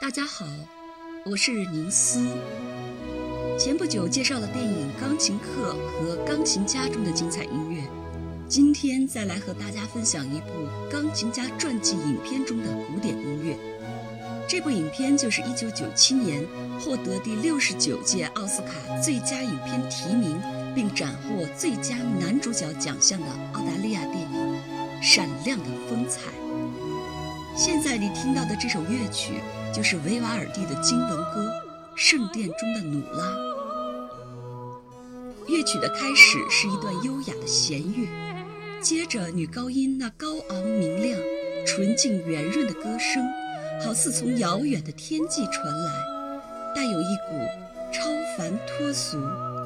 大家好，我是宁思。前不久介绍了电影《钢琴课》和《钢琴家》中的精彩音乐，今天再来和大家分享一部《钢琴家传记》影片中的古典音乐。这部影片就是1997年获得第六十九届奥斯卡最佳影片提名，并斩获最佳男主角奖项的澳大利亚电影《闪亮的风采》。现在你听到的这首乐曲，就是维瓦尔第的经文歌《圣殿中的努拉》。乐曲的开始是一段优雅的弦乐，接着女高音那高昂明亮、纯净圆润的歌声，好似从遥远的天际传来，带有一股超凡脱俗、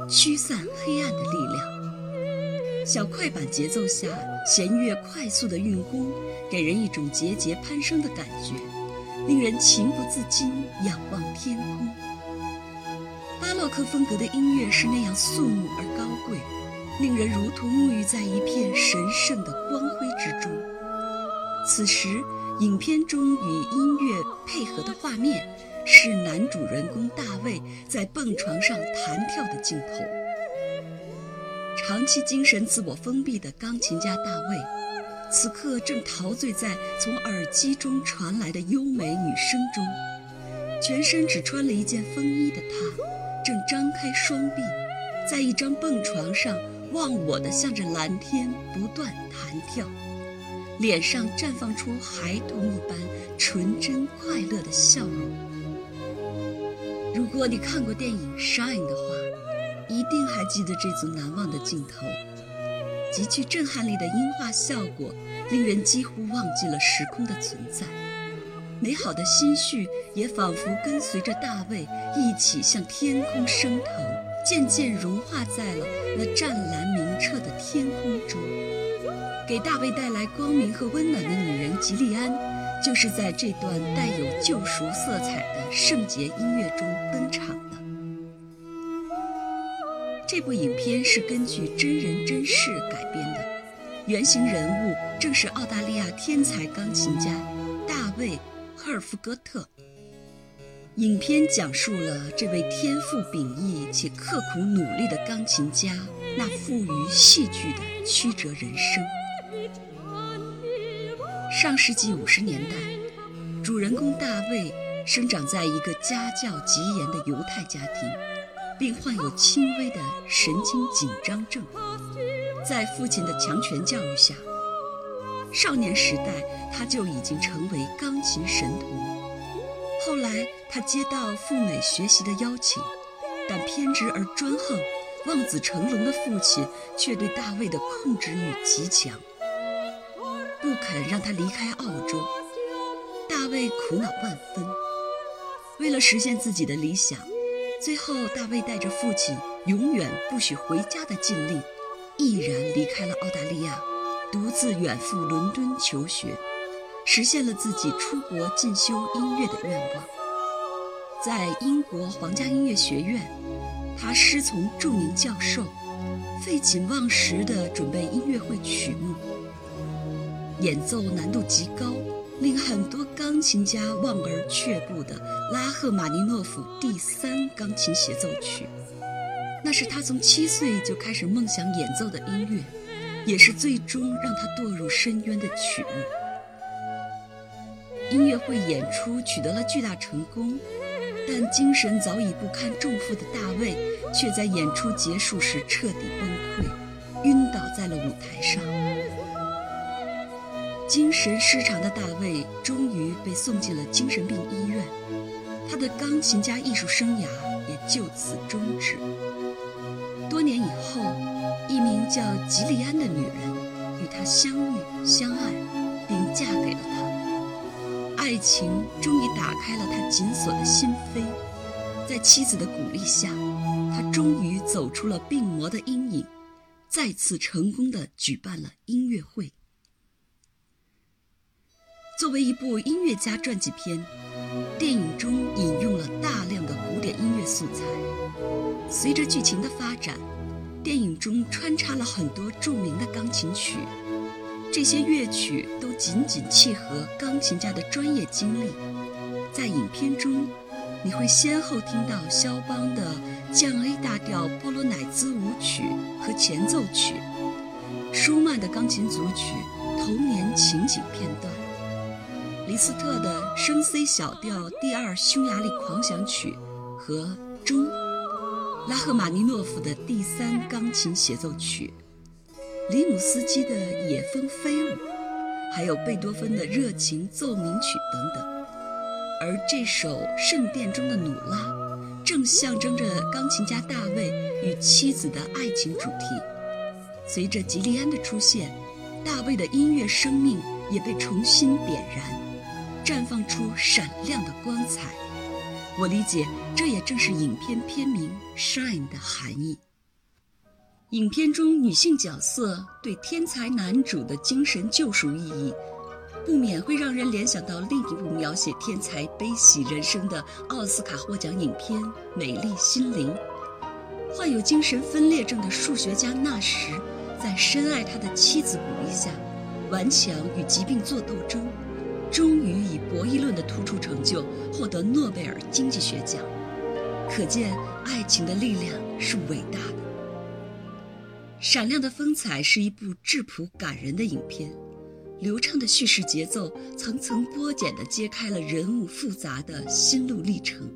驱散黑暗的力量。小快板节奏下，弦乐快速的运弓，给人一种节节攀升的感觉，令人情不自禁仰望天空。巴洛克风格的音乐是那样肃穆而高贵，令人如同沐浴在一片神圣的光辉之中。此时，影片中与音乐配合的画面，是男主人公大卫在蹦床上弹跳的镜头。长期精神自我封闭的钢琴家大卫，此刻正陶醉在从耳机中传来的优美女声中。全身只穿了一件风衣的他，正张开双臂，在一张蹦床上忘我的向着蓝天不断弹跳，脸上绽放出孩童一般纯真快乐的笑容。如果你看过电影《Shine》的话，一定还记得这组难忘的镜头，极具震撼力的音画效果，令人几乎忘记了时空的存在。美好的心绪也仿佛跟随着大卫一起向天空升腾，渐渐融化在了那湛蓝明澈的天空中。给大卫带来光明和温暖的女人吉利安，就是在这段带有救赎色彩的圣洁音乐中登场的。这部影片是根据真人真事改编的，原型人物正是澳大利亚天才钢琴家大卫·赫尔夫戈特。影片讲述了这位天赋秉异且刻苦努力的钢琴家那富于戏剧的曲折人生。上世纪五十年代，主人公大卫生长在一个家教极严的犹太家庭。并患有轻微的神经紧张症，在父亲的强权教育下，少年时代他就已经成为钢琴神童。后来他接到赴美学习的邀请，但偏执而专横、望子成龙的父亲却对大卫的控制欲极强，不肯让他离开澳洲。大卫苦恼万分，为了实现自己的理想。最后，大卫带着父亲永远不许回家的禁令，毅然离开了澳大利亚，独自远赴伦敦求学，实现了自己出国进修音乐的愿望。在英国皇家音乐学院，他师从著名教授，废寝忘食地准备音乐会曲目，演奏难度极高。令很多钢琴家望而却步的拉赫玛尼诺夫第三钢琴协奏曲，那是他从七岁就开始梦想演奏的音乐，也是最终让他堕入深渊的曲目。音乐会演出取得了巨大成功，但精神早已不堪重负的大卫，却在演出结束时彻底崩溃，晕倒在了舞台上。精神失常的大卫终于被送进了精神病医院，他的钢琴家艺术生涯也就此终止。多年以后，一名叫吉利安的女人与他相遇、相爱，并嫁给了他。爱情终于打开了他紧锁的心扉，在妻子的鼓励下，他终于走出了病魔的阴影，再次成功的举办了音乐会。作为一部音乐家传记片，电影中引用了大量的古典音乐素材。随着剧情的发展，电影中穿插了很多著名的钢琴曲，这些乐曲都紧紧契合钢琴家的专业经历，在影片中，你会先后听到肖邦的降 A 大调波罗乃兹舞曲和前奏曲，舒曼的钢琴组曲《童年情景片段》，李斯特的升 C 小调第二匈牙利狂想曲和中，拉赫玛尼诺夫的第三钢琴协奏曲，里姆斯基的野蜂飞舞，还有贝多芬的热情奏鸣曲等等。而这首圣殿中的努拉，正象征着钢琴家大卫与妻子的爱情主题。随着吉利安的出现，大卫的音乐生命也被重新点燃，绽放出闪亮的光彩。我理解，这也正是影片片名《Shine》的含义。影片中女性角色对天才男主的精神救赎意义。不免会让人联想到另一部描写天才悲喜人生的奥斯卡获奖影片《美丽心灵》。患有精神分裂症的数学家纳什，在深爱他的妻子鼓励下，顽强与疾病作斗争，终于以博弈论的突出成就获得诺贝尔经济学奖。可见，爱情的力量是伟大的。闪亮的风采是一部质朴感人的影片。流畅的叙事节奏，层层剥茧地揭开了人物复杂的心路历程，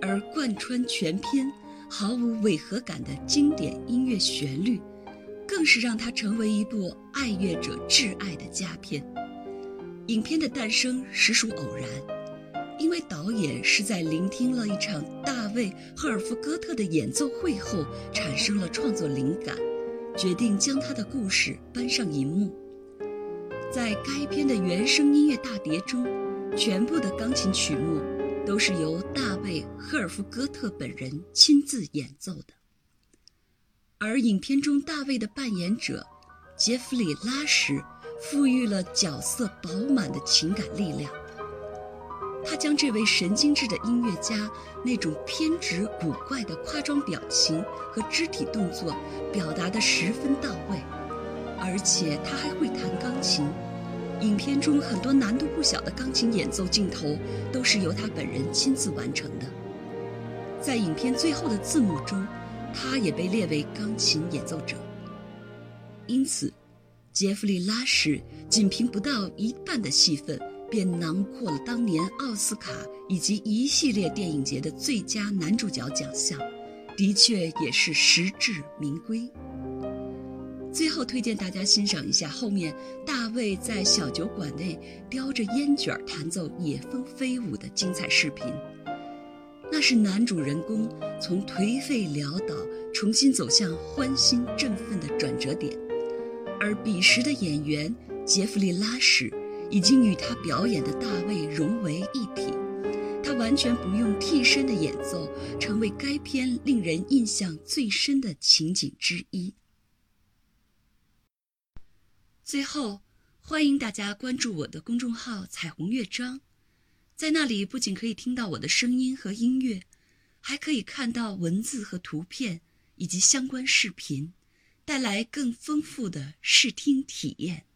而贯穿全片、毫无违和感的经典音乐旋律，更是让它成为一部爱乐者挚爱的佳片。影片的诞生实属偶然，因为导演是在聆听了一场大卫·赫尔夫哥特的演奏会后，产生了创作灵感，决定将他的故事搬上银幕。在该片的原声音乐大碟中，全部的钢琴曲目都是由大卫·赫尔夫哥特本人亲自演奏的。而影片中大卫的扮演者杰弗里·拉什赋予了角色饱满的情感力量。他将这位神经质的音乐家那种偏执古怪的夸张表情和肢体动作表达得十分到位。而且他还会弹钢琴，影片中很多难度不小的钢琴演奏镜头都是由他本人亲自完成的。在影片最后的字幕中，他也被列为钢琴演奏者。因此，杰弗里·拉什仅凭不到一半的戏份，便囊括了当年奥斯卡以及一系列电影节的最佳男主角奖项，的确也是实至名归。最后推荐大家欣赏一下后面大卫在小酒馆内叼着烟卷弹奏《野蜂飞舞》的精彩视频。那是男主人公从颓废潦倒重新走向欢欣振奋的转折点，而彼时的演员杰弗里·拉什已经与他表演的大卫融为一体，他完全不用替身的演奏，成为该片令人印象最深的情景之一。最后，欢迎大家关注我的公众号“彩虹乐章”，在那里不仅可以听到我的声音和音乐，还可以看到文字和图片以及相关视频，带来更丰富的视听体验。